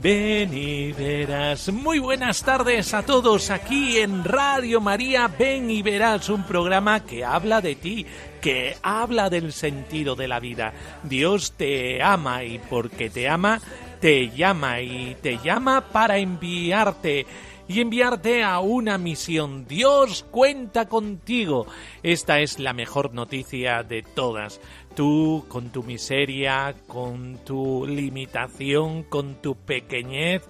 ven y verás. Muy buenas tardes a todos aquí en Radio María. Ven y verás un programa que habla de ti, que habla del sentido de la vida. Dios te ama y porque te ama, te llama y te llama para enviarte y enviarte a una misión. Dios cuenta contigo. Esta es la mejor noticia de todas. Tú, con tu miseria, con tu limitación, con tu pequeñez,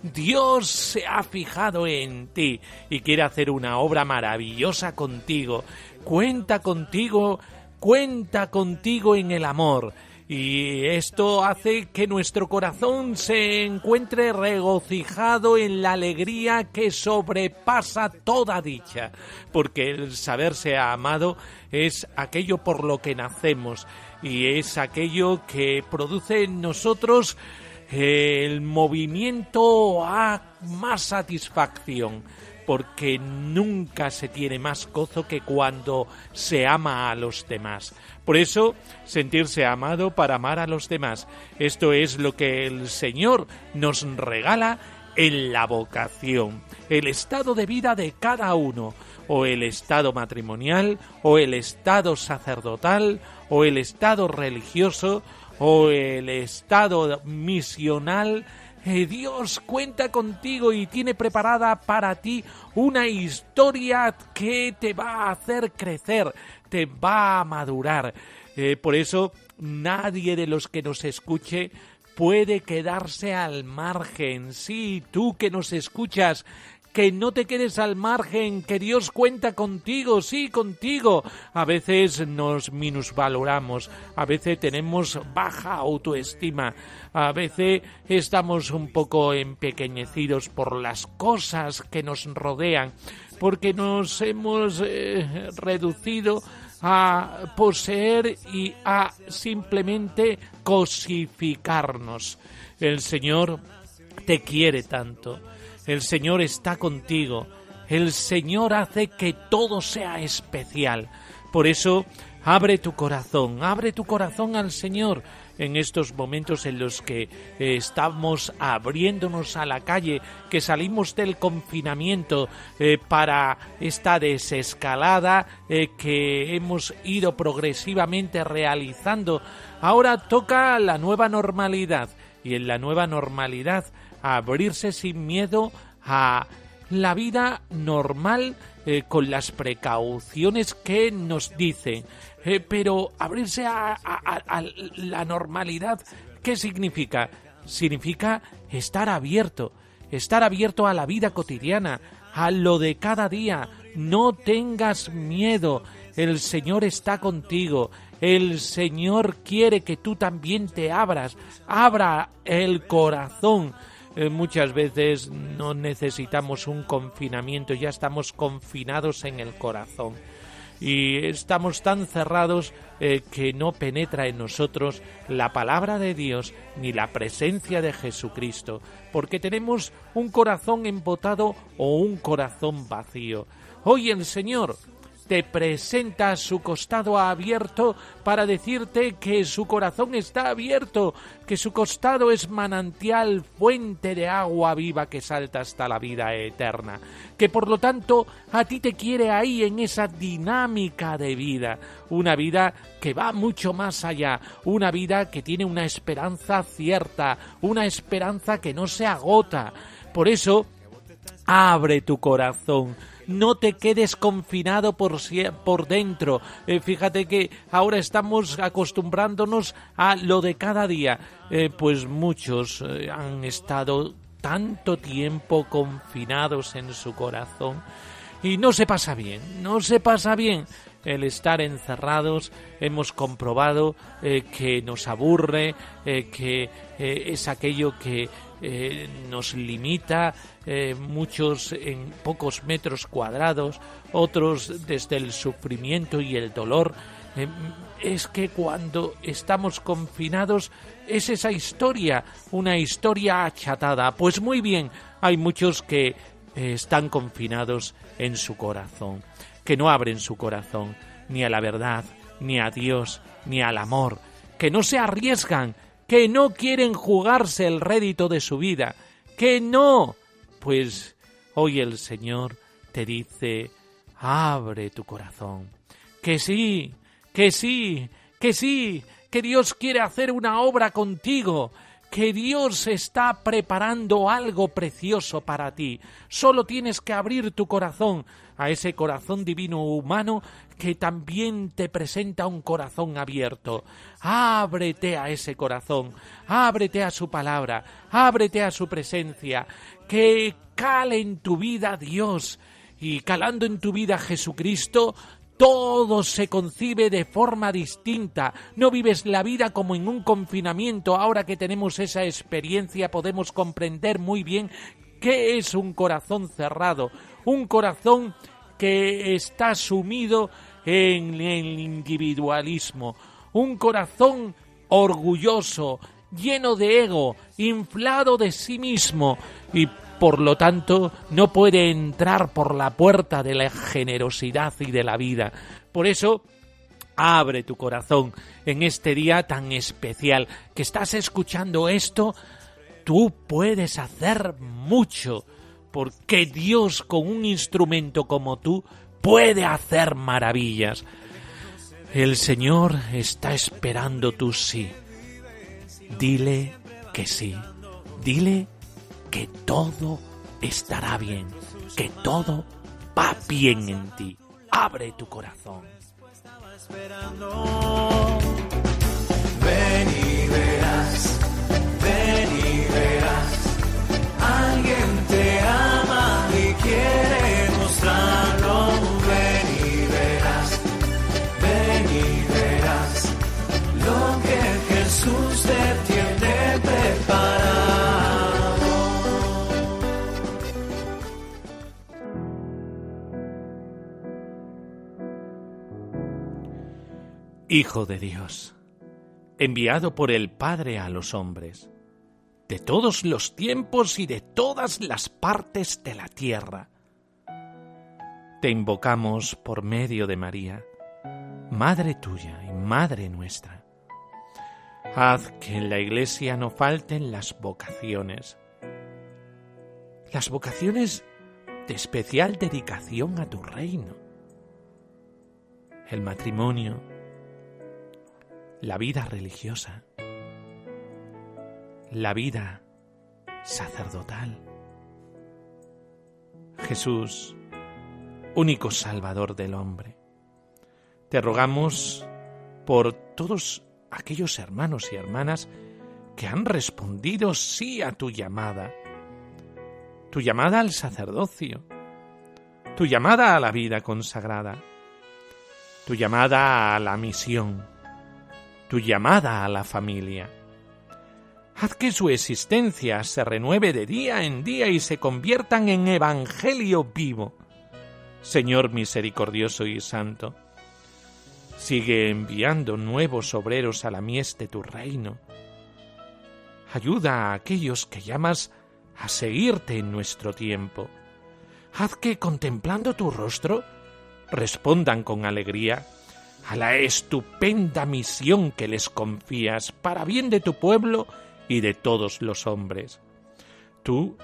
Dios se ha fijado en ti y quiere hacer una obra maravillosa contigo. Cuenta contigo, cuenta contigo en el amor. Y esto hace que nuestro corazón se encuentre regocijado en la alegría que sobrepasa toda dicha, porque el saberse amado es aquello por lo que nacemos y es aquello que produce en nosotros el movimiento a más satisfacción porque nunca se tiene más gozo que cuando se ama a los demás. Por eso, sentirse amado para amar a los demás. Esto es lo que el Señor nos regala en la vocación, el estado de vida de cada uno, o el estado matrimonial, o el estado sacerdotal, o el estado religioso, o el estado misional, Dios cuenta contigo y tiene preparada para ti una historia que te va a hacer crecer, te va a madurar. Eh, por eso nadie de los que nos escuche puede quedarse al margen. Sí, tú que nos escuchas, que no te quedes al margen, que Dios cuenta contigo, sí, contigo. A veces nos minusvaloramos, a veces tenemos baja autoestima, a veces estamos un poco empequeñecidos por las cosas que nos rodean, porque nos hemos eh, reducido a poseer y a simplemente cosificarnos. El Señor te quiere tanto el Señor está contigo. El Señor hace que todo sea especial. Por eso, abre tu corazón, abre tu corazón al Señor en estos momentos en los que eh, estamos abriéndonos a la calle, que salimos del confinamiento eh, para esta desescalada eh, que hemos ido progresivamente realizando. Ahora toca la nueva normalidad y en la nueva normalidad abrirse sin miedo a la vida normal eh, con las precauciones que nos dicen. Eh, pero abrirse a la normalidad, ¿qué significa? Significa estar abierto, estar abierto a la vida cotidiana, a lo de cada día. No tengas miedo, el Señor está contigo, el Señor quiere que tú también te abras, abra el corazón eh, muchas veces no necesitamos un confinamiento, ya estamos confinados en el corazón y estamos tan cerrados eh, que no penetra en nosotros la palabra de Dios ni la presencia de Jesucristo, porque tenemos un corazón embotado o un corazón vacío. Hoy el Señor te presenta su costado abierto para decirte que su corazón está abierto, que su costado es manantial, fuente de agua viva que salta hasta la vida eterna, que por lo tanto a ti te quiere ahí en esa dinámica de vida, una vida que va mucho más allá, una vida que tiene una esperanza cierta, una esperanza que no se agota. Por eso, abre tu corazón no te quedes confinado por, por dentro. Eh, fíjate que ahora estamos acostumbrándonos a lo de cada día. Eh, pues muchos eh, han estado tanto tiempo confinados en su corazón y no se pasa bien, no se pasa bien el estar encerrados, hemos comprobado que nos aburre, que es aquello que nos limita, muchos en pocos metros cuadrados, otros desde el sufrimiento y el dolor. es que cuando estamos confinados es esa historia, una historia achatada. Pues muy bien, hay muchos que están confinados en su corazón que no abren su corazón ni a la verdad, ni a Dios, ni al amor, que no se arriesgan, que no quieren jugarse el rédito de su vida, que no. Pues hoy el Señor te dice, abre tu corazón, que sí, que sí, que sí, que Dios quiere hacer una obra contigo, que Dios está preparando algo precioso para ti. Solo tienes que abrir tu corazón a ese corazón divino humano que también te presenta un corazón abierto. Ábrete a ese corazón, ábrete a su palabra, ábrete a su presencia, que cale en tu vida Dios y calando en tu vida Jesucristo, todo se concibe de forma distinta. No vives la vida como en un confinamiento. Ahora que tenemos esa experiencia podemos comprender muy bien qué es un corazón cerrado. Un corazón que está sumido en el individualismo. Un corazón orgulloso, lleno de ego, inflado de sí mismo y por lo tanto no puede entrar por la puerta de la generosidad y de la vida. Por eso, abre tu corazón en este día tan especial que estás escuchando esto, tú puedes hacer mucho, porque Dios con un instrumento como tú puede hacer maravillas. El Señor está esperando tu sí. Dile que sí. Dile que todo estará bien, que todo va bien en ti. Abre tu corazón. Hijo de Dios, enviado por el Padre a los hombres, de todos los tiempos y de todas las partes de la tierra. Te invocamos por medio de María, Madre tuya y Madre nuestra. Haz que en la Iglesia no falten las vocaciones, las vocaciones de especial dedicación a tu reino, el matrimonio, la vida religiosa, la vida sacerdotal. Jesús, único Salvador del hombre, te rogamos por todos aquellos hermanos y hermanas que han respondido sí a tu llamada, tu llamada al sacerdocio, tu llamada a la vida consagrada, tu llamada a la misión tu llamada a la familia. Haz que su existencia se renueve de día en día y se conviertan en Evangelio vivo. Señor misericordioso y santo, sigue enviando nuevos obreros a la mies de tu reino. Ayuda a aquellos que llamas a seguirte en nuestro tiempo. Haz que, contemplando tu rostro, respondan con alegría a la estupenda misión que les confías para bien de tu pueblo y de todos los hombres. Tú,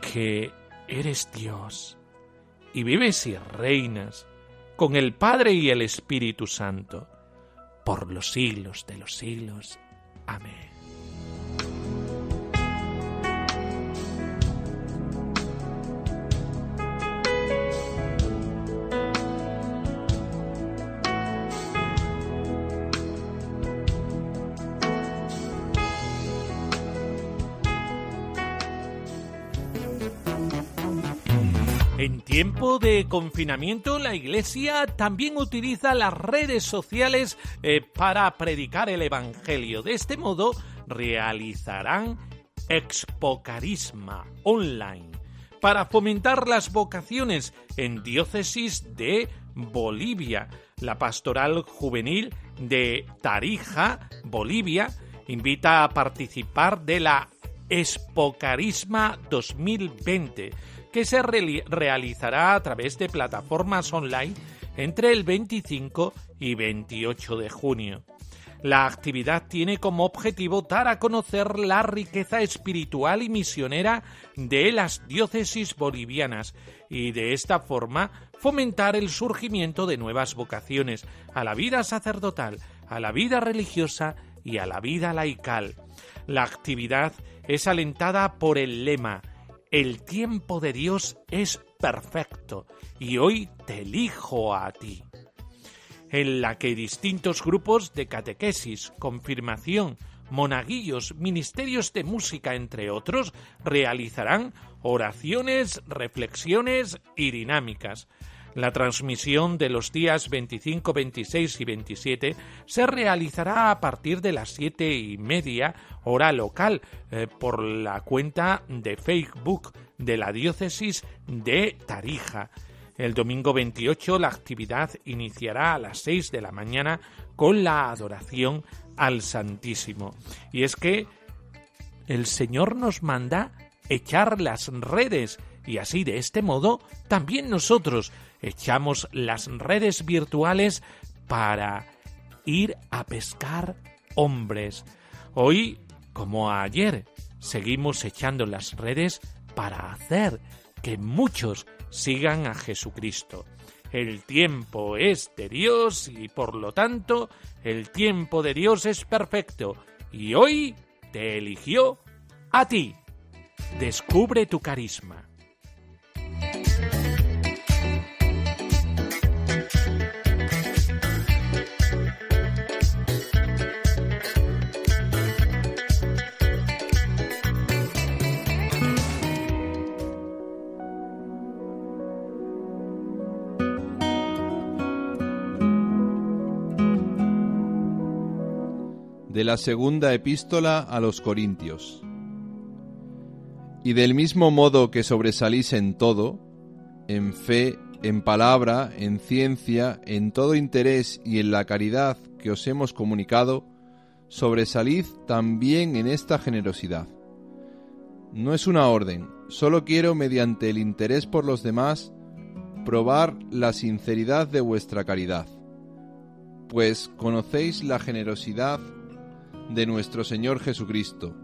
que eres Dios, y vives y reinas con el Padre y el Espíritu Santo, por los siglos de los siglos. Amén. Tiempo de confinamiento, la Iglesia también utiliza las redes sociales eh, para predicar el Evangelio. De este modo, realizarán Expocarisma online para fomentar las vocaciones en diócesis de Bolivia. La pastoral juvenil de Tarija, Bolivia, invita a participar de la Expocarisma 2020 que se realizará a través de plataformas online entre el 25 y 28 de junio. La actividad tiene como objetivo dar a conocer la riqueza espiritual y misionera de las diócesis bolivianas y de esta forma fomentar el surgimiento de nuevas vocaciones a la vida sacerdotal, a la vida religiosa y a la vida laical. La actividad es alentada por el lema el tiempo de Dios es perfecto y hoy te elijo a ti, en la que distintos grupos de catequesis, confirmación, monaguillos, ministerios de música, entre otros, realizarán oraciones, reflexiones y dinámicas. La transmisión de los días 25, 26 y 27 se realizará a partir de las siete y media hora local eh, por la cuenta de Facebook de la diócesis de Tarija. El domingo 28 la actividad iniciará a las 6 de la mañana con la adoración al Santísimo. Y es que el Señor nos manda echar las redes y así de este modo también nosotros echamos las redes virtuales para ir a pescar hombres. Hoy, como ayer, seguimos echando las redes para hacer que muchos sigan a Jesucristo. El tiempo es de Dios y por lo tanto el tiempo de Dios es perfecto y hoy te eligió a ti. Descubre tu carisma. De la segunda epístola a los Corintios. Y del mismo modo que sobresalís en todo, en fe, en palabra, en ciencia, en todo interés y en la caridad que os hemos comunicado, sobresalid también en esta generosidad. No es una orden, solo quiero, mediante el interés por los demás, probar la sinceridad de vuestra caridad, pues conocéis la generosidad de nuestro Señor Jesucristo,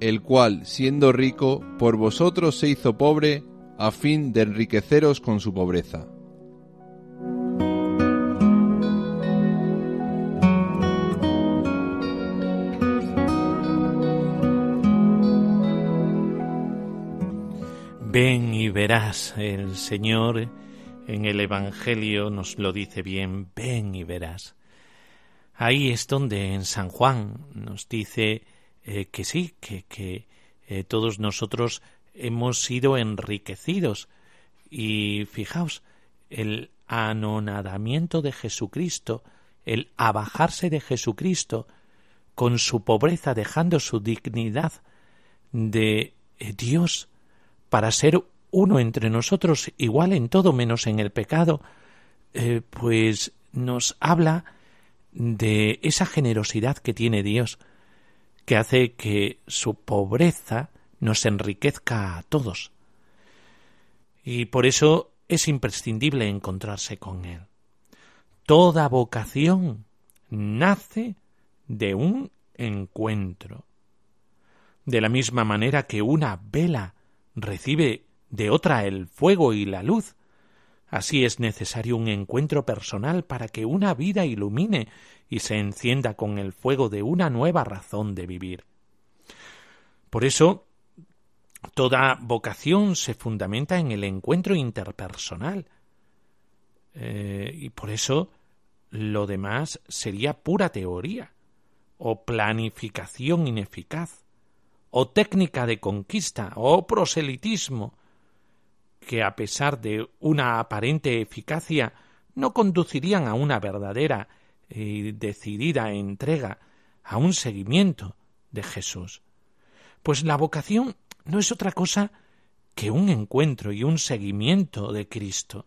el cual, siendo rico, por vosotros se hizo pobre, a fin de enriqueceros con su pobreza. Ven y verás, el Señor en el Evangelio nos lo dice bien, ven y verás. Ahí es donde en San Juan nos dice eh, que sí, que, eh, todos nosotros hemos sido enriquecidos. Y fijaos, el anonadamiento de Jesucristo, el abajarse de Jesucristo, con su pobreza, dejando su dignidad de eh, Dios, para ser uno entre nosotros, igual en todo menos en el pecado, pues nos habla de esa generosidad que tiene Dios, que hace que su pobreza nos enriquezca a todos. Y por eso es imprescindible encontrarse con Él. Toda vocación nace de un encuentro. De la misma manera que una vela recibe de otra el fuego y la luz, Así es necesario un encuentro personal para que una vida ilumine y se encienda con el fuego de una nueva razón de vivir. Por eso, toda vocación se fundamenta en el encuentro interpersonal. Eh, y por eso lo demás sería pura teoría, o planificación ineficaz, o técnica de conquista, o proselitismo, que a pesar de una aparente eficacia no conducirían a una verdadera y decidida entrega, a un seguimiento de Jesús. Pues la vocación no es otra cosa que un encuentro y un seguimiento de Cristo.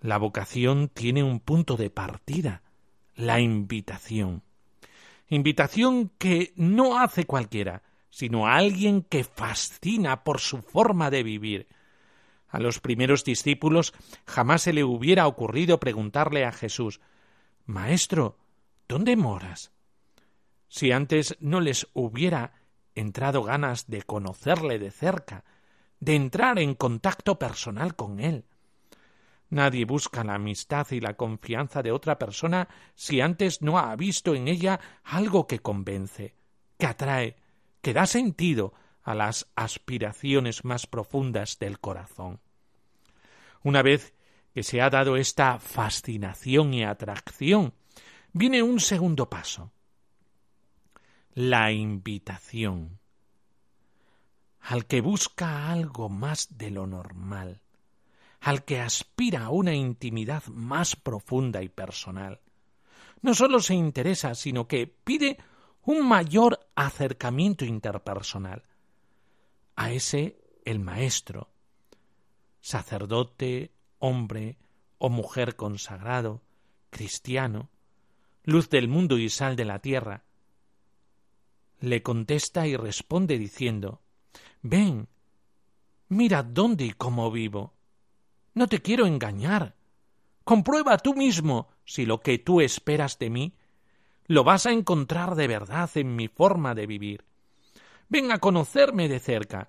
La vocación tiene un punto de partida, la invitación. Invitación que no hace cualquiera, sino a alguien que fascina por su forma de vivir. A los primeros discípulos jamás se le hubiera ocurrido preguntarle a Jesús Maestro, ¿dónde moras? Si antes no les hubiera entrado ganas de conocerle de cerca, de entrar en contacto personal con él. Nadie busca la amistad y la confianza de otra persona si antes no ha visto en ella algo que convence, que atrae, que da sentido a las aspiraciones más profundas del corazón. Una vez que se ha dado esta fascinación y atracción, viene un segundo paso, la invitación al que busca algo más de lo normal, al que aspira a una intimidad más profunda y personal. No sólo se interesa, sino que pide un mayor acercamiento interpersonal. A ese el maestro, sacerdote, hombre o mujer consagrado, cristiano, luz del mundo y sal de la tierra, le contesta y responde diciendo Ven, mira dónde y cómo vivo. No te quiero engañar. Comprueba tú mismo si lo que tú esperas de mí lo vas a encontrar de verdad en mi forma de vivir. Ven a conocerme de cerca,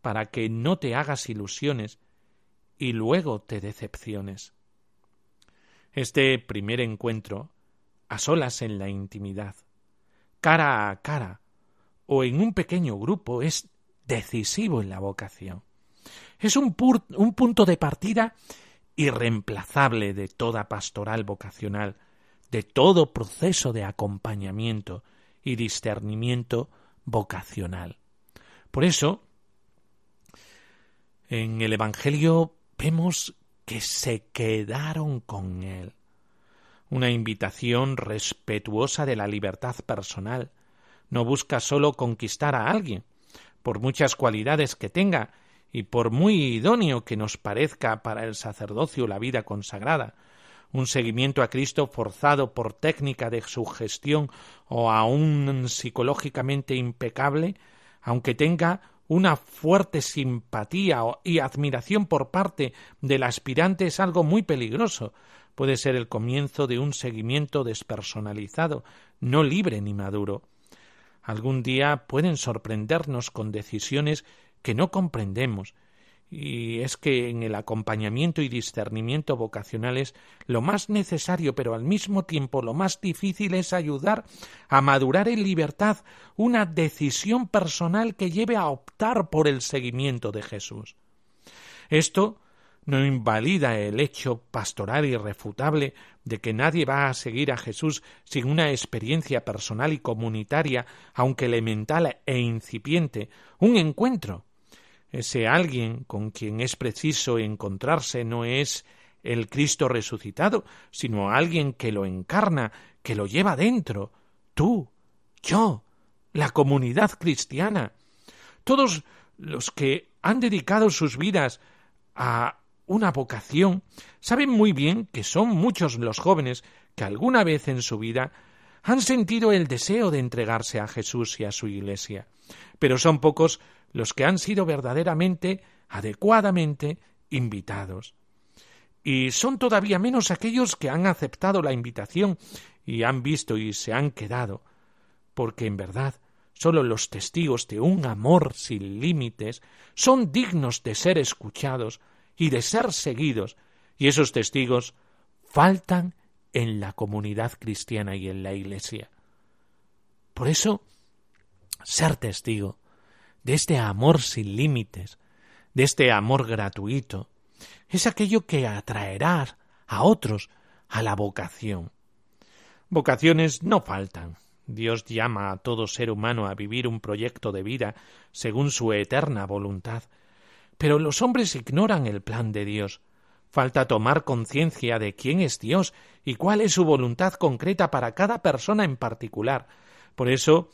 para que no te hagas ilusiones y luego te decepciones. Este primer encuentro, a solas en la intimidad, cara a cara o en un pequeño grupo, es decisivo en la vocación. Es un, un punto de partida irreemplazable de toda pastoral vocacional, de todo proceso de acompañamiento y discernimiento vocacional. Por eso, en el Evangelio vemos que se quedaron con él. Una invitación respetuosa de la libertad personal. No busca sólo conquistar a alguien, por muchas cualidades que tenga y por muy idóneo que nos parezca para el sacerdocio la vida consagrada, un seguimiento a Cristo forzado por técnica de sugestión o aún psicológicamente impecable, aunque tenga una fuerte simpatía y admiración por parte del aspirante es algo muy peligroso. Puede ser el comienzo de un seguimiento despersonalizado, no libre ni maduro algún día pueden sorprendernos con decisiones que no comprendemos, y es que en el acompañamiento y discernimiento vocacionales lo más necesario, pero al mismo tiempo lo más difícil es ayudar a madurar en libertad una decisión personal que lleve a optar por el seguimiento de Jesús. Esto no invalida el hecho pastoral irrefutable de que nadie va a seguir a Jesús sin una experiencia personal y comunitaria, aunque elemental e incipiente, un encuentro. Ese alguien con quien es preciso encontrarse no es el Cristo resucitado, sino alguien que lo encarna, que lo lleva dentro, tú, yo, la comunidad cristiana. Todos los que han dedicado sus vidas a una vocación, saben muy bien que son muchos los jóvenes que alguna vez en su vida han sentido el deseo de entregarse a Jesús y a su Iglesia, pero son pocos los que han sido verdaderamente, adecuadamente invitados. Y son todavía menos aquellos que han aceptado la invitación y han visto y se han quedado, porque en verdad sólo los testigos de un amor sin límites son dignos de ser escuchados y de ser seguidos, y esos testigos faltan en la comunidad cristiana y en la Iglesia. Por eso, ser testigo de este amor sin límites, de este amor gratuito, es aquello que atraerá a otros a la vocación. Vocaciones no faltan. Dios llama a todo ser humano a vivir un proyecto de vida según su eterna voluntad, Pero los hombres ignoran el plan de Dios. Falta tomar conciencia de quién es Dios y cuál es su voluntad concreta para cada persona en particular. Por eso,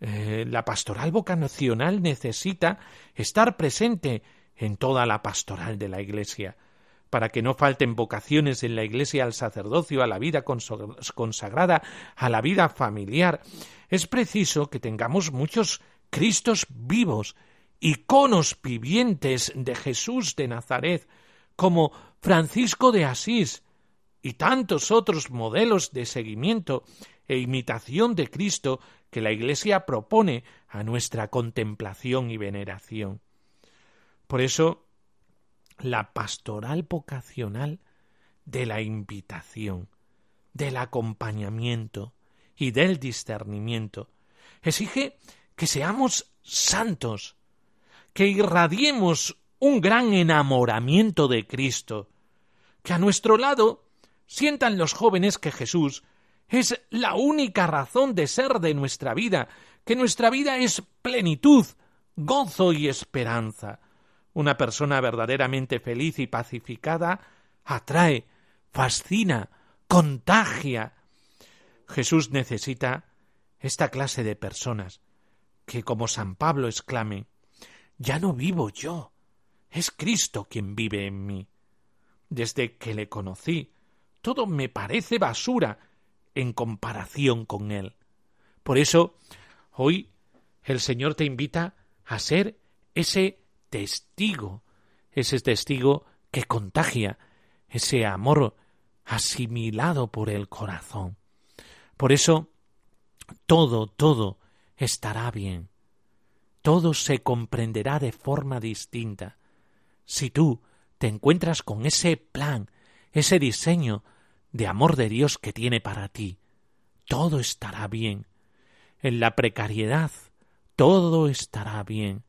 eh, la pastoral vocacional necesita estar presente en toda la pastoral de la Iglesia, para que no falten vocaciones en la Iglesia al sacerdocio, a la vida consagrada, a la vida familiar. Es preciso que tengamos muchos Cristos vivos, iconos vivientes de Jesús de Nazaret, como Francisco de Asís y tantos otros modelos de seguimiento e imitación de Cristo que la Iglesia propone a nuestra contemplación y veneración. Por eso, la pastoral vocacional de la invitación, del acompañamiento y del discernimiento exige que seamos santos, que irradiemos un gran enamoramiento de Cristo, que a nuestro lado sientan los jóvenes que Jesús es la única razón de ser de nuestra vida, que nuestra vida es plenitud, gozo y esperanza. Una persona verdaderamente feliz y pacificada atrae, fascina, contagia. Jesús necesita esta clase de personas que, como San Pablo exclame, ya no vivo yo, es Cristo quien vive en mí. Desde que le conocí, todo me parece basura en comparación con Él. Por eso, hoy el Señor te invita a ser ese testigo, ese testigo que contagia ese amor asimilado por el corazón. Por eso, todo, todo estará bien. Todo se comprenderá de forma distinta. Si tú te encuentras con ese plan, ese diseño de amor de Dios que tiene para ti. Todo estará bien. En la precariedad, todo estará bien.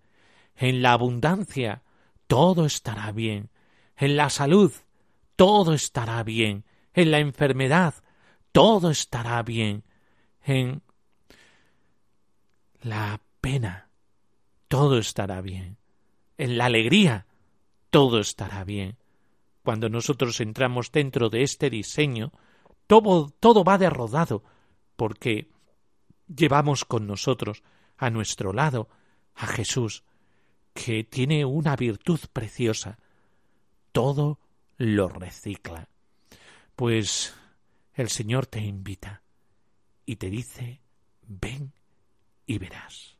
En la abundancia, todo estará bien. En la salud, todo estará bien. En la enfermedad, todo estará bien. En la pena, todo estará bien. En la alegría, todo estará bien. Cuando nosotros entramos dentro de este diseño, todo, todo va derrodado, porque llevamos con nosotros, a nuestro lado, a Jesús, que tiene una virtud preciosa. Todo lo recicla. Pues el Señor te invita y te dice, ven y verás.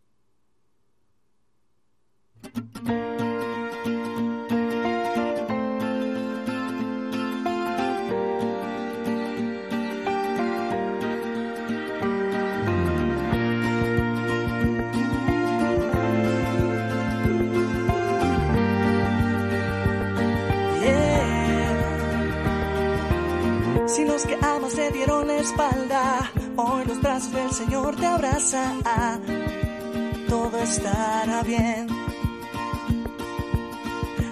Si los que amas te dieron la espalda, hoy los brazos del Señor te abrazan. Todo estará bien.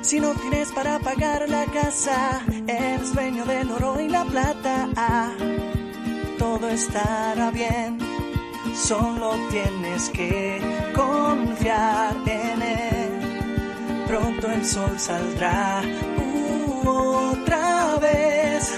Si no tienes para pagar la casa, eres dueño del oro y la plata. Todo estará bien. Solo tienes que confiar en él. Pronto el sol saldrá otra vez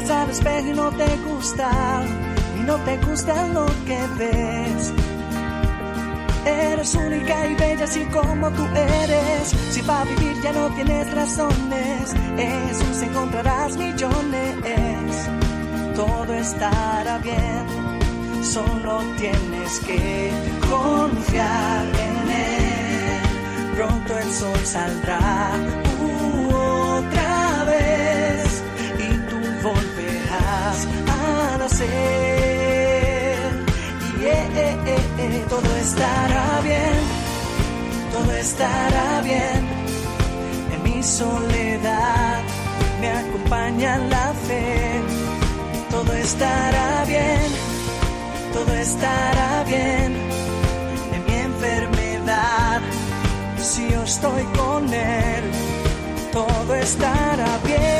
Miras al espejo y no te gusta, y no te gusta lo que ves. Eres única y bella así como tú eres. Si para vivir ya no tienes razones, Jesús encontrarás millones. Todo estará bien, solo tienes que confiar en Él pronto el sol saldrá uh, otra vez y tú volverás vas a nacer. Y eh, eh, eh, eh, todo estará bien, todo estará bien. En mi soledad me acompaña la fe. Todo estará bien, todo estará bien. En mi enfermedad, si yo estoy con Él, todo estará bien.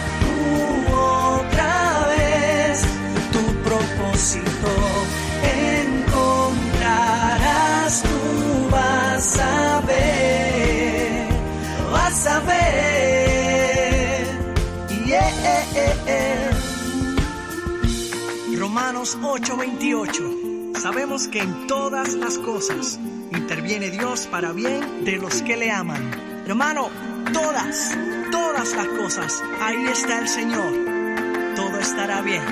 8:28. Sabemos que en todas las cosas interviene Dios para bien de los que le aman. Hermano, todas todas las cosas, ahí está el Señor. Todo estará bien.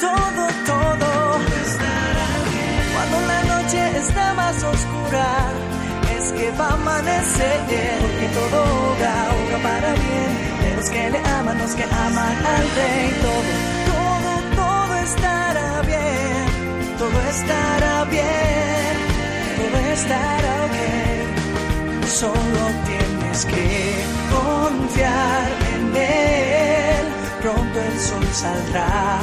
Todo, todo estará bien. Cuando la noche está más oscura, es que va a amanecer. Porque todo obra, obra para bien. Los que le aman, los que aman al Rey. Todo, todo, todo estará bien. Todo estará bien. Todo estará bien solo tienes que confiar en él. Pronto el sol saldrá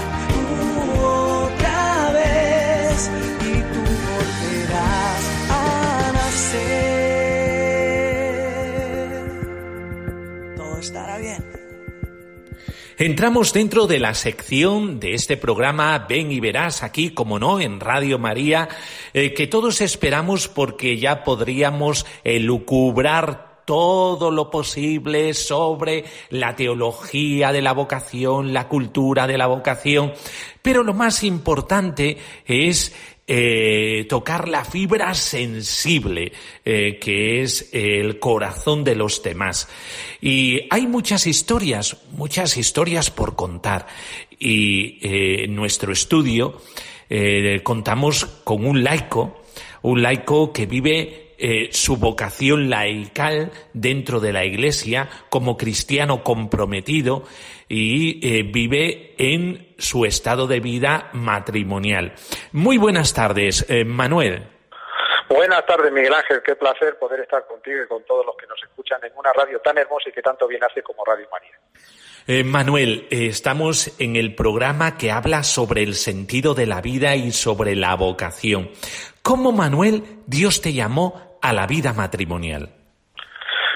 Entramos dentro de la sección de este programa Ven y verás aquí, como no, en Radio María, eh, que todos esperamos porque ya podríamos elucubrar todo lo posible sobre la teología de la vocación, la cultura de la vocación, pero lo más importante es eh, tocar la fibra sensible eh, que es el corazón de los demás. Y hay muchas historias, muchas historias por contar. Y eh, en nuestro estudio contamos con un laico, un laico que vive eh, su vocación laical dentro de la Iglesia como cristiano comprometido y eh, vive en su estado de vida matrimonial. Muy buenas tardes, eh, Manuel. Buenas tardes, Miguel Ángel. Qué placer poder estar contigo y con todos los que nos escuchan en una radio tan hermosa y que tanto bien hace como Radio María. Manuel, estamos en el programa que habla sobre el sentido de la vida y sobre la vocación. ¿Cómo, Manuel, Dios te llamó a la vida matrimonial?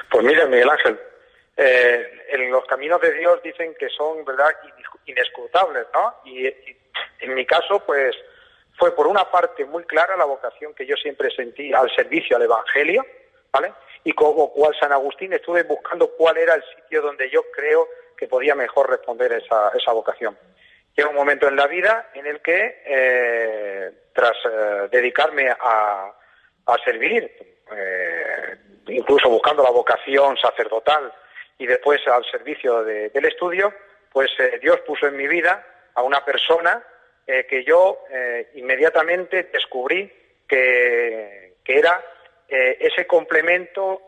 Pues mira, Miguel Ángel, eh, en los caminos de Dios dicen que son, ¿verdad?, inescrutables, ¿no? Y, en mi caso, pues fue por una parte muy clara la vocación que yo siempre sentí al servicio al Evangelio, ¿vale? Y como cual San Agustín estuve buscando cuál era el sitio donde yo creo que podía mejor responder esa, esa vocación. Llega un momento en la vida en el que, eh, tras eh, dedicarme a, a servir, eh, incluso buscando la vocación sacerdotal y después al servicio del estudio, pues eh, Dios puso en mi vida a una persona eh, que yo inmediatamente descubrí que, era ese complemento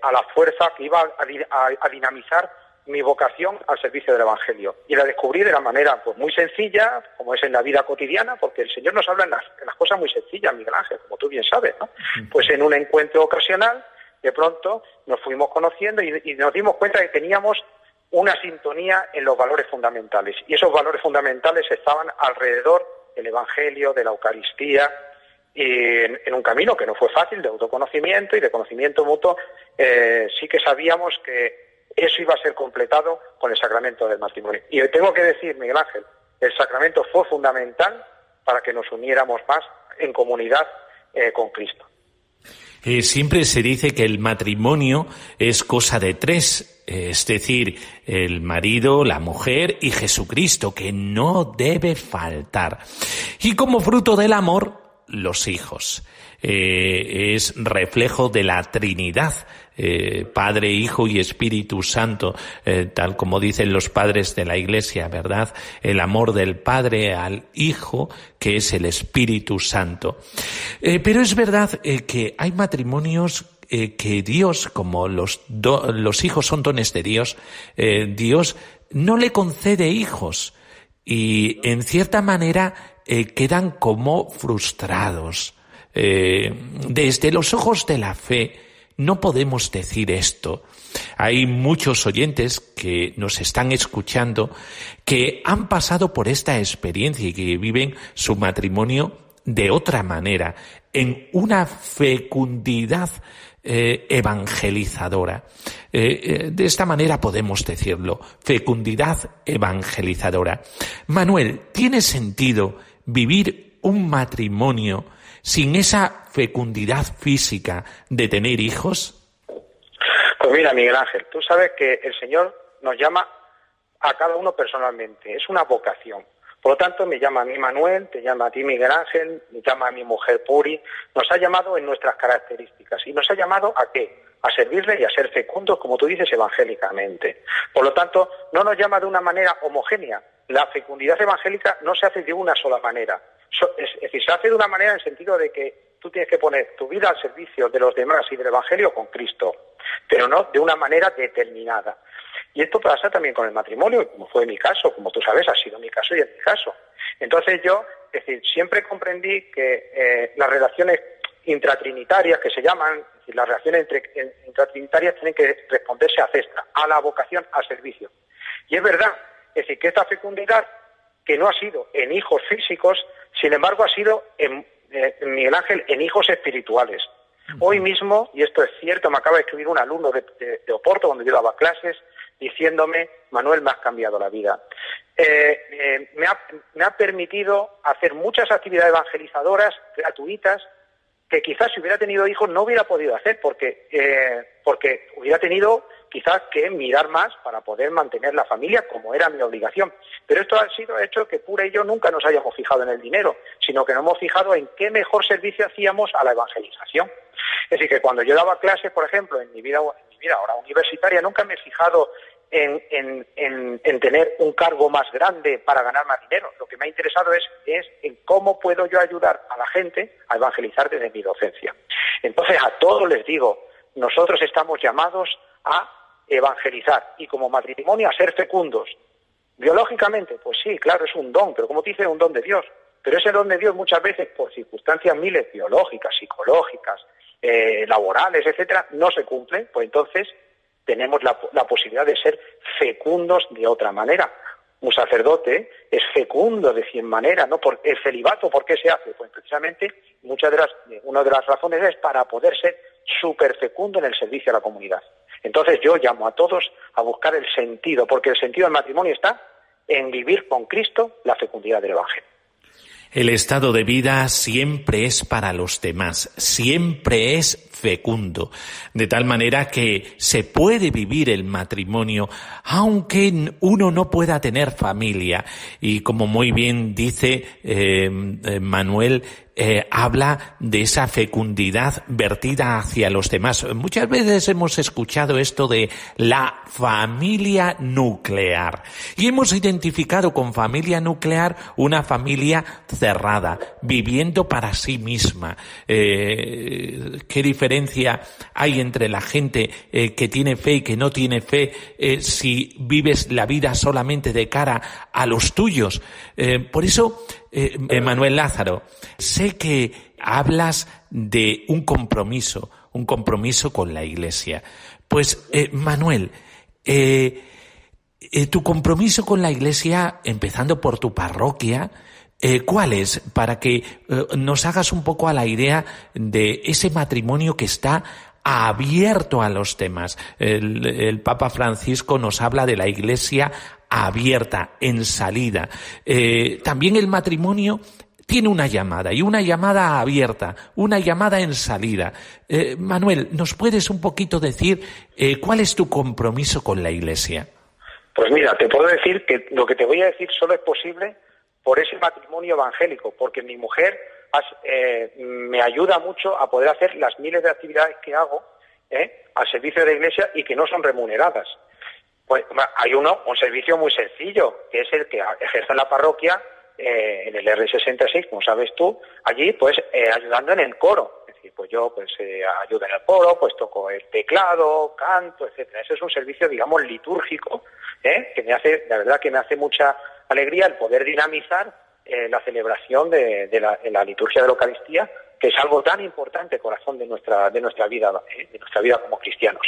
a la fuerza que iba a dinamizar mi vocación al servicio del Evangelio. Y la descubrí de la manera pues, muy sencilla, como es en la vida cotidiana, porque el Señor nos habla en las, cosas muy sencillas, Miguel Ángel, como tú bien sabes. ¿no? Pues en un encuentro ocasional, de pronto nos fuimos conociendo y, y nos dimos cuenta que teníamos una sintonía en los valores fundamentales. Y esos valores fundamentales estaban alrededor del Evangelio, de la Eucaristía, y en, un camino que no fue fácil de autoconocimiento y de conocimiento mutuo, eh, sí que sabíamos que eso iba a ser completado con el sacramento del matrimonio. Y tengo que decir, Miguel Ángel, el sacramento fue fundamental para que nos uniéramos más en comunidad eh, con Cristo. Eh, siempre se dice que el matrimonio es cosa de tres, eh, es decir, el marido, la mujer y Jesucristo, que no debe faltar. Y como fruto del amor, los hijos. Eh, es reflejo de la Trinidad, eh, Padre, Hijo y Espíritu Santo, eh, tal como dicen los padres de la Iglesia, ¿verdad? El amor del Padre al Hijo, que es el Espíritu Santo. pero es verdad que hay matrimonios que Dios, como los, los hijos son dones de Dios, Dios no le concede hijos y en cierta manera quedan como frustrados. Eh, desde los ojos de la fe no podemos decir esto. Hay muchos oyentes que nos están escuchando que han pasado por esta experiencia y que viven su matrimonio de otra manera, en una fecundidad eh, evangelizadora. Eh, de esta manera podemos decirlo, fecundidad evangelizadora. Manuel, ¿tiene sentido vivir un matrimonio sin esa fecundidad física de tener hijos? Pues mira, Miguel Ángel, tú sabes que el Señor nos llama a cada uno personalmente, es una vocación. Por lo tanto, me llama a mí Manuel, te llama a ti Miguel Ángel, me llama a mi mujer Puri, nos ha llamado en nuestras características. ¿Y nos ha llamado a qué? A servirle y a ser fecundos, como tú dices, evangélicamente. Por lo tanto, no nos llama de una manera homogénea. La fecundidad evangélica no se hace de una sola manera. Es decir, se hace de una manera en el sentido de que tú tienes que poner tu vida al servicio de los demás y del Evangelio con Cristo, pero no de una manera determinada. Y esto pasa también con el matrimonio, como fue mi caso, como tú sabes, ha sido mi caso y es mi caso. Entonces yo, es decir, siempre comprendí que eh, las relaciones intratrinitarias que se llaman, las relaciones intratrinitarias tienen que responderse a cesta, a la vocación al servicio. Y es verdad, es decir, que esta fecundidad que no ha sido en hijos físicos, sin embargo ha sido en, eh, Miguel Ángel en hijos espirituales. Hoy mismo, y esto es cierto, me acaba de escribir un alumno de, Oporto cuando yo daba clases, diciéndome, Manuel, me has cambiado la vida. Eh, eh, me, ha, me, ha, permitido hacer muchas actividades evangelizadoras gratuitas que quizás si hubiera tenido hijos no hubiera podido hacer porque, porque hubiera tenido quizás que mirar más para poder mantener la familia como era mi obligación. Pero esto ha sido hecho que Pura y yo nunca nos hayamos fijado en el dinero, sino que nos hemos fijado en qué mejor servicio hacíamos a la evangelización. Es decir, que cuando yo daba clases, por ejemplo, en mi vida, en mi vida ahora universitaria, nunca me he fijado en, en, tener un cargo más grande para ganar más dinero. Lo que me ha interesado es, es en cómo puedo yo ayudar a la gente a evangelizar desde mi docencia. Entonces, a todos les digo, nosotros estamos llamados a evangelizar y como matrimonio a ser fecundos. Biológicamente, pues sí, claro, es un don, pero como te dice, un don de Dios. Pero ese don de Dios muchas veces, por circunstancias miles biológicas, psicológicas, eh, laborales, etcétera, no se cumple, pues entonces tenemos la, posibilidad de ser fecundos de otra manera. Un sacerdote es fecundo de cien maneras, ¿no? Por, el celibato, ¿por qué se hace? Pues precisamente muchas de las, una de las razones es para poder ser súper fecundo en el servicio a la comunidad. Entonces yo llamo a todos a buscar el sentido, porque el sentido del matrimonio está en vivir con Cristo la fecundidad del Evangelio. El estado de vida siempre es para los demás, siempre es fecundo, de tal manera que se puede vivir el matrimonio aunque uno no pueda tener familia. Y como muy bien dice eh, eh, Manuel, eh, habla de esa fecundidad vertida hacia los demás. Muchas veces hemos escuchado esto de la familia nuclear y hemos identificado con familia nuclear una familia cerrada, viviendo para sí misma. Eh, ¿Qué diferencia hay entre la gente eh, que tiene fe y que no tiene fe si vives la vida solamente de cara a los tuyos? por eso eh, Manuel Lázaro, sé que hablas de un compromiso, un compromiso con la Iglesia. Pues, eh, Manuel, eh, tu compromiso con la Iglesia, empezando por tu parroquia, ¿Cuál es? Para que nos hagas un poco a la idea de ese matrimonio que está abierto a los temas. el, Papa Francisco nos habla de la Iglesia abierta, en salida. Eh, también el matrimonio tiene una llamada y una llamada abierta, una llamada en salida. Eh, Manuel, ¿nos puedes un poquito decir eh, cuál es tu compromiso con la Iglesia? Pues mira, te puedo decir que lo que te voy a decir solo es posible por ese matrimonio evangélico, porque mi mujer me ayuda mucho a poder hacer las miles de actividades que hago al servicio de la Iglesia y que no son remuneradas. Pues hay uno, un servicio muy sencillo, que es el que ejerce la parroquia eh, en el R66, como sabes tú, allí pues eh, ayudando en el coro. Es decir, pues yo pues eh, ayudo en el coro, pues toco el teclado, canto, etcétera. Ese es un servicio, digamos, litúrgico, que me hace, la verdad que me hace mucha alegría el poder dinamizar la celebración de, la, la, liturgia de la Eucaristía, que es algo tan importante, corazón de nuestra, de nuestra vida, de nuestra vida como cristianos.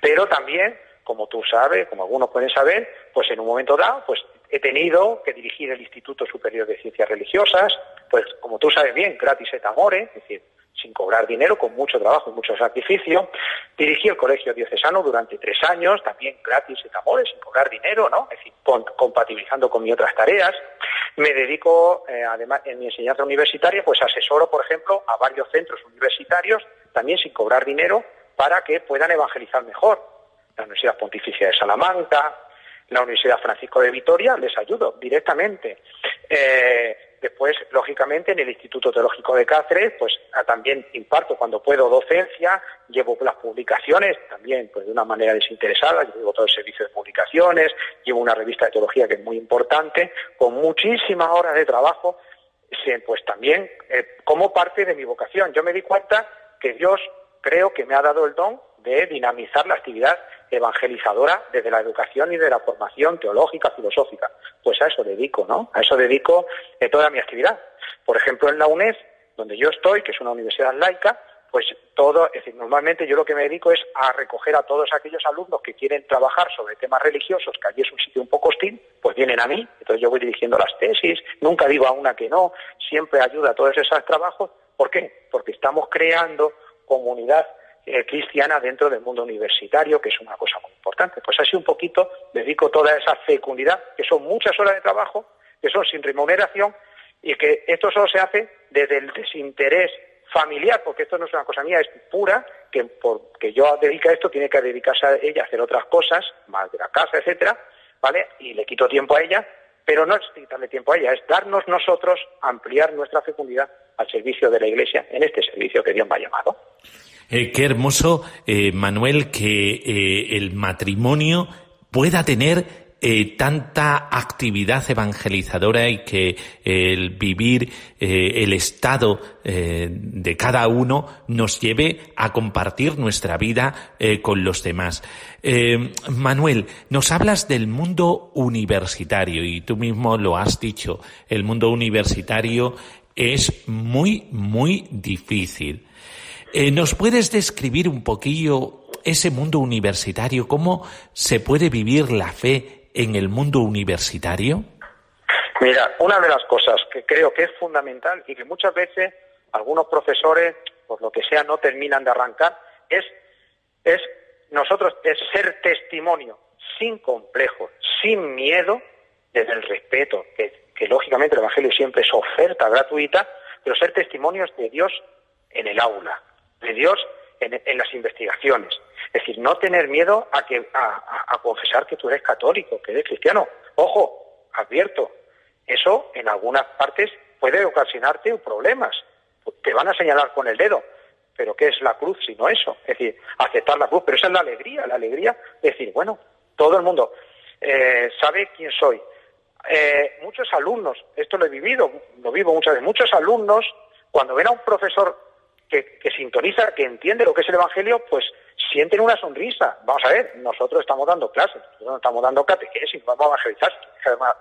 Pero también como tú sabes, como algunos pueden saber, pues en un momento dado, pues he tenido que dirigir el Instituto Superior de Ciencias Religiosas, pues como tú sabes bien, gratis et amore, es decir, sin cobrar dinero, con mucho trabajo y mucho sacrificio. Dirigí el Colegio Diocesano durante tres años, también gratis et amore, sin cobrar dinero, ¿no? Es decir, compatibilizando con mis otras tareas. Me dedico, eh, además, en mi enseñanza universitaria, pues asesoro, por ejemplo, a varios centros universitarios, también sin cobrar dinero, para que puedan evangelizar mejor la Universidad Pontificia de Salamanca, la Universidad Francisco de Vitoria, les ayudo directamente. Eh, después, lógicamente, en el Instituto Teológico de Cáceres, pues ah, también imparto cuando puedo docencia, llevo las publicaciones, también pues de una manera desinteresada, llevo todo el servicio de publicaciones, llevo una revista de teología que es muy importante, con muchísimas horas de trabajo, pues también eh, como parte de mi vocación. Yo me di cuenta que Dios creo que me ha dado el don dinamizar la actividad evangelizadora desde la educación y de la formación teológica, filosófica. Pues a eso dedico, ¿no? A eso dedico eh, toda mi actividad. Por ejemplo, en la UNED, donde yo estoy, que es una universidad laica, pues todo, es decir, normalmente yo lo que me dedico es a recoger a todos aquellos alumnos que quieren trabajar sobre temas religiosos, que allí es un sitio un poco hostil, pues vienen a mí, entonces yo voy dirigiendo las tesis, nunca digo a una que no, siempre ayuda a todos esos trabajos. ¿Por qué? Porque estamos creando comunidad eh, cristiana dentro del mundo universitario, que es una cosa muy importante. Pues así un poquito dedico toda esa fecundidad, que son muchas horas de trabajo, que son sin remuneración, y que esto solo se hace desde el desinterés familiar, porque esto no es una cosa mía, es pura, que porque yo dedico a esto, tiene que dedicarse a ella a hacer otras cosas, más de la casa, etcétera, ¿vale? Y le quito tiempo a ella, pero no es quitarle tiempo a ella, es darnos nosotros, ampliar nuestra fecundidad al servicio de la Iglesia, en este servicio que Dios me ha llamado. Eh, qué hermoso, eh, Manuel, que eh, el matrimonio pueda tener tanta actividad evangelizadora y que el vivir el estado de cada uno nos lleve a compartir nuestra vida con los demás. Manuel, nos hablas del mundo universitario y tú mismo lo has dicho, el mundo universitario es muy, muy difícil. Eh, ¿Nos puedes describir un poquillo ese mundo universitario? ¿Cómo se puede vivir la fe en el mundo universitario? Mira, una de las cosas que creo que es fundamental y que muchas veces algunos profesores, por lo que sea, no terminan de arrancar, es, es nosotros es ser testimonio sin complejo, sin miedo, desde el respeto, que, que lógicamente el Evangelio siempre es oferta gratuita, pero ser testimonios de Dios en el aula, de Dios en, las investigaciones. Es decir, no tener miedo a, que, a, confesar que tú eres católico, que eres cristiano. Ojo, advierto, eso en algunas partes puede ocasionarte problemas. Te van a señalar con el dedo. Pero ¿qué es la cruz sino eso? Es decir, aceptar la cruz. Pero esa es la alegría, la alegría de decir, bueno, todo el mundo eh, sabe quién soy. Eh, muchos alumnos, esto lo he vivido, lo vivo muchas veces, muchos alumnos, cuando ven a un profesor que, sintoniza, que entiende lo que es el Evangelio, pues sienten una sonrisa. Vamos a ver, nosotros estamos dando clases, nosotros no estamos dando catequesis, vamos a evangelizar,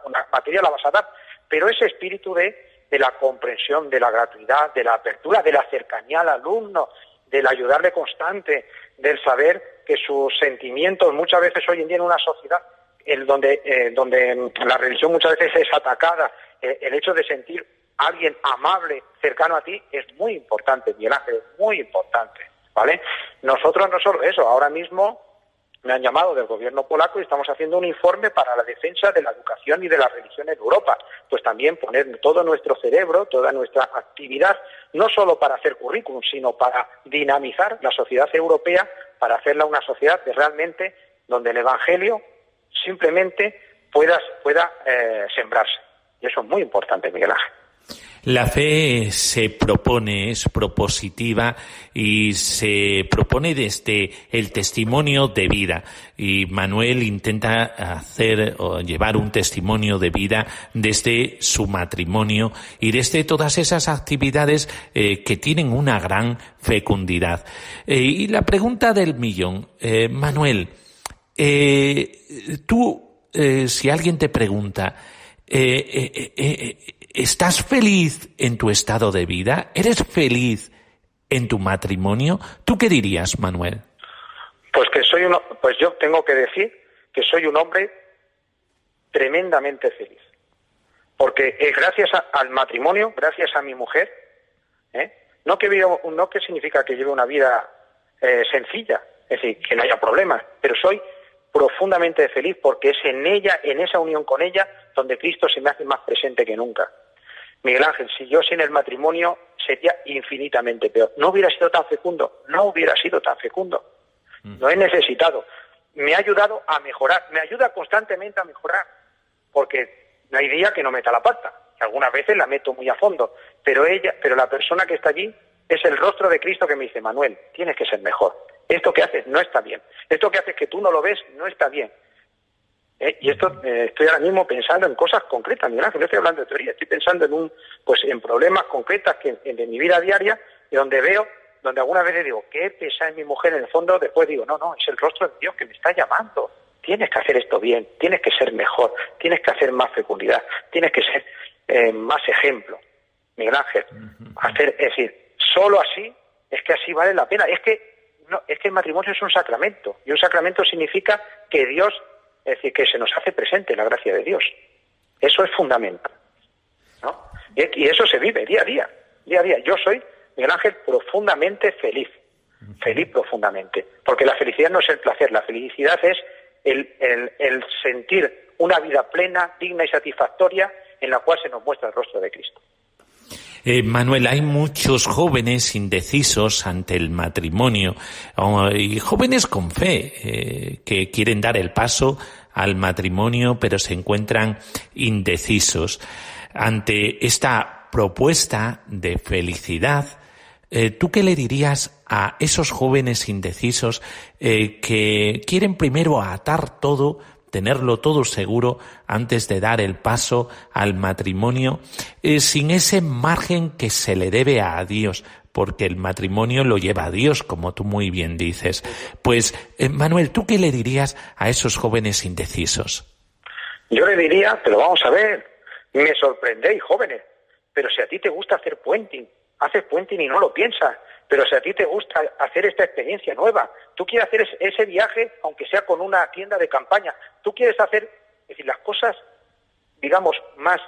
una materia la vas a dar, pero ese espíritu de, de la comprensión, de la gratuidad, de la apertura, de la cercanía al alumno, del ayudarle constante, del saber que sus sentimientos muchas veces hoy en día en una sociedad el donde, eh, donde la religión muchas veces es atacada, eh, el hecho de sentir alguien amable, cercano a ti, es muy importante, Miguel Ángel, es muy importante, ¿vale? Nosotros no solo eso, ahora mismo me han llamado del gobierno polaco y estamos haciendo un informe para la defensa de la educación y de la religión en Europa. Pues también poner todo nuestro cerebro, toda nuestra actividad, no solo para hacer currículum, sino para dinamizar la sociedad europea, para hacerla una sociedad de realmente donde el Evangelio simplemente pueda, pueda eh, sembrarse. Y eso es muy importante, Miguel Ángel. La fe se propone, es propositiva y se propone desde el testimonio de vida. Y Manuel intenta hacer o llevar un testimonio de vida desde su matrimonio y desde todas esas actividades eh, que tienen una gran fecundidad. Eh, y la pregunta del millón, eh, Manuel, tú, si alguien te pregunta, ¿Estás feliz en tu estado de vida? ¿Eres feliz en tu matrimonio? ¿Tú qué dirías, Manuel? Pues que soy uno, pues yo tengo que decir que soy un hombre tremendamente feliz. Porque es gracias al matrimonio, gracias a mi mujer, ¿eh? no, que no que significa que lleve una vida eh, sencilla, es decir, que no haya problemas, pero soy profundamente feliz porque es en ella, en esa unión con ella, donde Cristo se me hace más presente que nunca. Miguel Ángel, si yo sin el matrimonio sería infinitamente peor. No hubiera sido tan fecundo, no hubiera sido tan fecundo. Mm. No he necesitado. Me ha ayudado a mejorar, me ayuda constantemente a mejorar, porque no hay día que no meta la pata. Algunas veces la meto muy a fondo, pero ella, pero la persona que está allí es el rostro de Cristo que me dice, Manuel, tienes que ser mejor. Esto que haces no está bien. Esto que haces que tú no lo ves no está bien. Eh, y esto eh, estoy ahora mismo pensando en cosas concretas, mira, que no estoy hablando de teoría, estoy pensando en un, pues en problemas concretos que en, mi vida diaria, y donde veo, donde algunas veces digo, qué pesa en mi mujer, en el fondo, después digo, no, no, es el rostro de Dios que me está llamando. Tienes que hacer esto bien, tienes que ser mejor, tienes que hacer más fecundidad, tienes que ser eh, más ejemplo. Miguel Ángel, hacer, es decir, solo así es que así vale la pena. Es que no, es que el matrimonio es un sacramento y un sacramento significa que Dios es decir, que se nos hace presente la gracia de Dios. Eso es fundamental. ¿no? Y, eso se vive día a día, día a día. Yo soy, Miguel Ángel, profundamente feliz. Feliz profundamente. Porque la felicidad no es el placer, la felicidad es el, el sentir una vida plena, digna y satisfactoria en la cual se nos muestra el rostro de Cristo. Eh, Manuel, hay muchos jóvenes indecisos ante el matrimonio y jóvenes con fe eh, que quieren dar el paso al matrimonio pero se encuentran indecisos. Ante esta propuesta de felicidad, eh, ¿tú qué le dirías a esos jóvenes indecisos que quieren primero atar todo tenerlo todo seguro antes de dar el paso al matrimonio, eh, sin ese margen que se le debe a Dios, porque el matrimonio lo lleva a Dios, como tú muy bien dices. Pues, eh, Manuel, ¿tú qué le dirías a esos jóvenes indecisos? Yo le diría, pero vamos a ver, me sorprendéis, jóvenes, pero si a ti te gusta hacer puenting, haces puenting y no lo piensas, pero si a ti te gusta hacer esta experiencia nueva, tú quieres hacer ese viaje, aunque sea con una tienda de campaña, tú quieres hacer, es decir, las cosas, digamos, más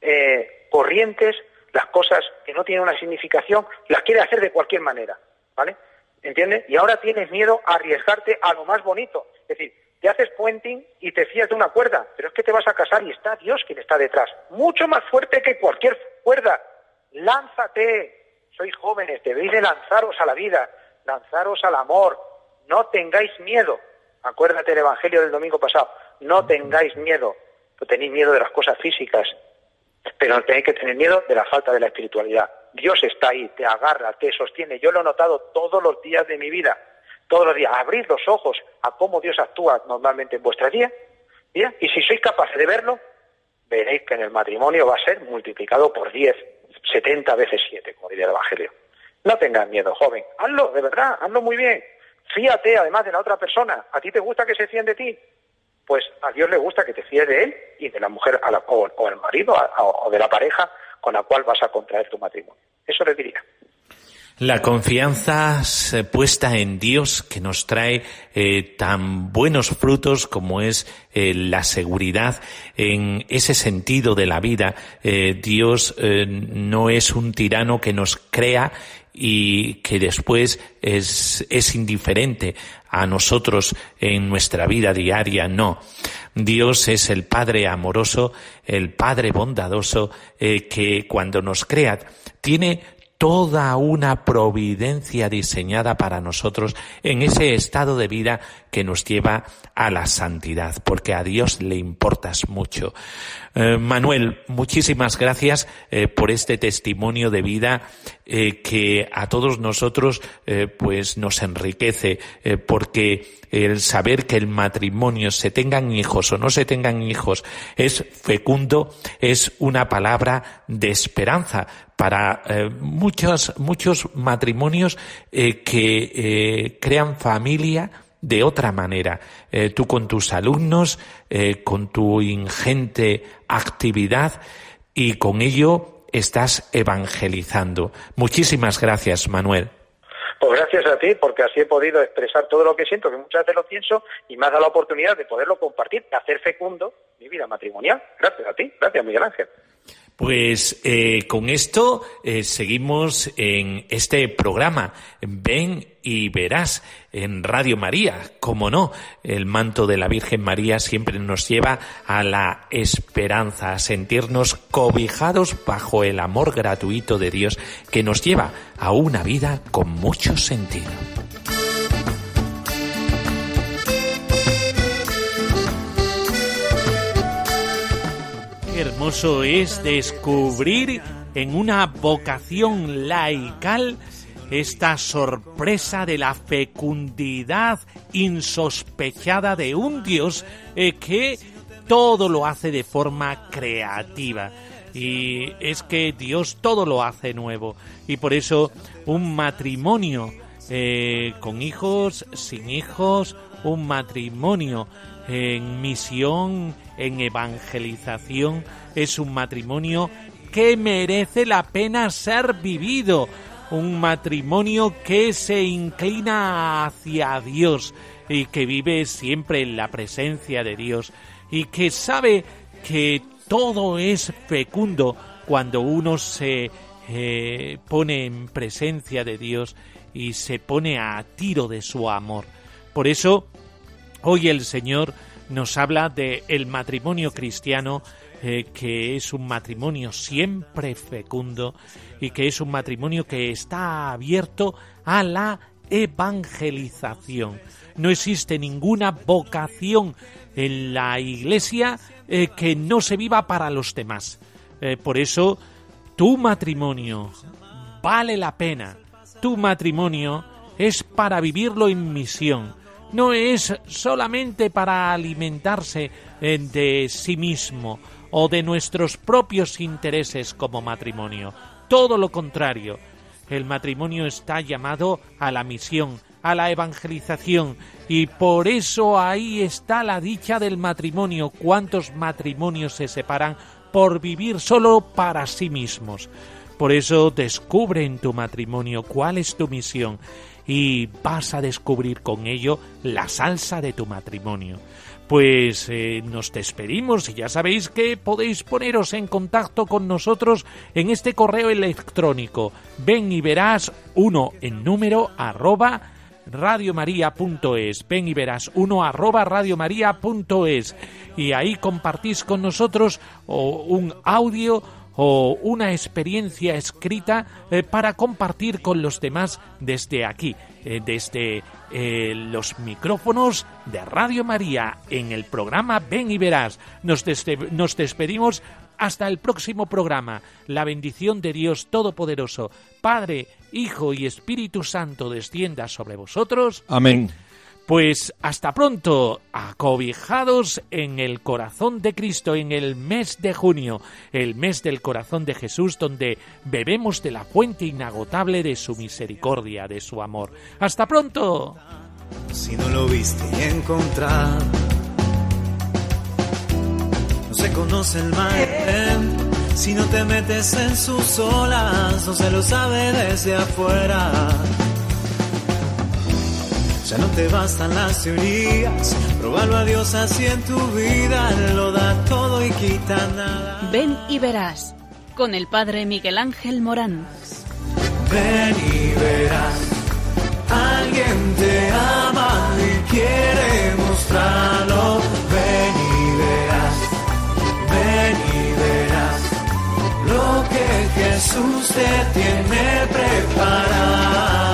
eh, corrientes, las cosas que no tienen una significación, las quieres hacer de cualquier manera, ¿vale? ¿Entiendes? Y ahora tienes miedo a arriesgarte a lo más bonito. Es decir, te haces puenting y te fías de una cuerda, pero es que te vas a casar y está Dios quien está detrás. Mucho más fuerte que cualquier cuerda. Lánzate, sois jóvenes, debéis de lanzaros a la vida, lanzaros al amor, no tengáis miedo. Acuérdate del Evangelio del domingo pasado, no tengáis miedo, tenéis miedo de las cosas físicas, pero tenéis que tener miedo de la falta de la espiritualidad. Dios está ahí, te agarra, te sostiene. Yo lo he notado todos los días de mi vida, todos los días. Abrid los ojos a cómo Dios actúa normalmente en vuestra vida, y si sois capaces de verlo, veréis que en el matrimonio va a ser multiplicado por diez 70 veces 7, como diría el Evangelio. No tengas miedo, joven. Hazlo, de verdad, hazlo muy bien. Fíate además de la otra persona. ¿A ti te gusta que se fíen de ti? Pues a Dios le gusta que te fíes de él y de la mujer a la, o, el marido o de la pareja con la cual vas a contraer tu matrimonio. Eso le diría. La confianza puesta en Dios que nos trae eh, tan buenos frutos como es eh, la seguridad en ese sentido de la vida. Eh, Dios no es un tirano que nos crea y que después es, es indiferente a nosotros en nuestra vida diaria. No. Dios es el Padre amoroso, el Padre bondadoso, que cuando nos crea tiene toda una providencia diseñada para nosotros en ese estado de vida que nos lleva a la santidad, porque a Dios le importas mucho. Eh, Manuel, muchísimas gracias eh, por este testimonio de vida eh, que a todos nosotros pues nos enriquece, porque el saber que el matrimonio, se tengan hijos o no se tengan hijos, es fecundo, es una palabra de esperanza para muchos, muchos matrimonios que crean familia de otra manera. Tú con tus alumnos, eh, con tu ingente actividad y con ello estás evangelizando. Muchísimas gracias, Manuel. Pues gracias a ti, porque así he podido expresar todo lo que siento, que muchas veces lo pienso, y me ha dado la oportunidad de poderlo compartir, de hacer fecundo mi vida matrimonial. Gracias a ti, gracias Miguel Ángel. Pues eh, con esto eh, seguimos en este programa. Ven y verás en Radio María. Como no, el manto de la Virgen María siempre nos lleva a la esperanza, a sentirnos cobijados bajo el amor gratuito de Dios que nos lleva a una vida con mucho sentido. Hermoso es descubrir en una vocación laical esta sorpresa de la fecundidad insospechada de un Dios eh, que todo lo hace de forma creativa. Y es que Dios todo lo hace nuevo. Y por eso un matrimonio eh, con hijos, sin hijos, un matrimonio en misión, en evangelización, es un matrimonio que merece la pena ser vivido, un matrimonio que se inclina hacia Dios y que vive siempre en la presencia de Dios y que sabe que todo es fecundo cuando uno se eh, pone en presencia de Dios y se pone a tiro de su amor. Por eso Hoy el Señor nos habla de el matrimonio cristiano eh, que es un matrimonio siempre fecundo y que es un matrimonio que está abierto a la evangelización. No existe ninguna vocación en la Iglesia eh, que no se viva para los demás. Eh, por eso, tu matrimonio vale la pena. Tu matrimonio es para vivirlo en misión no es solamente para alimentarse eh, de sí mismo o de nuestros propios intereses como matrimonio. Todo lo contrario, el matrimonio está llamado a la misión, a la evangelización, y por eso ahí está la dicha del matrimonio. ¿Cuántos matrimonios se separan por vivir solo para sí mismos? Por eso descubre en tu matrimonio cuál es tu misión y vas a descubrir con ello la salsa de tu matrimonio. Pues eh, nos despedimos y ya sabéis que podéis poneros en contacto con nosotros en este correo electrónico. Ven y verás uno en número arroba radiomaria.es. Ven y verás uno arroba radiomaria.es. Y ahí compartís con nosotros un audio o una experiencia escrita eh, para compartir con los demás desde aquí, eh, desde eh, los micrófonos de Radio María en el programa Ven y Verás. Nos, nos despedimos hasta el próximo programa. La bendición de Dios Todopoderoso, Padre, Hijo y Espíritu Santo descienda sobre vosotros. Amén. Pues hasta pronto, acobijados en el corazón de Cristo en el mes de junio, el mes del corazón de Jesús donde bebemos de la fuente inagotable de su misericordia, de su amor. Hasta pronto. Si no lo viste y encontrar, no se conoce el mal. Si no te metes en sus olas, no se lo sabe desde afuera ya no te bastan las teorías, probalo a Dios así en tu vida, lo da todo y quita nada. Ven y verás, con el Padre Miguel Ángel Morán. Ven y verás, alguien te ama y quiere mostrarlo. Ven y verás, ven y verás lo que Jesús Jesús te tiene preparado.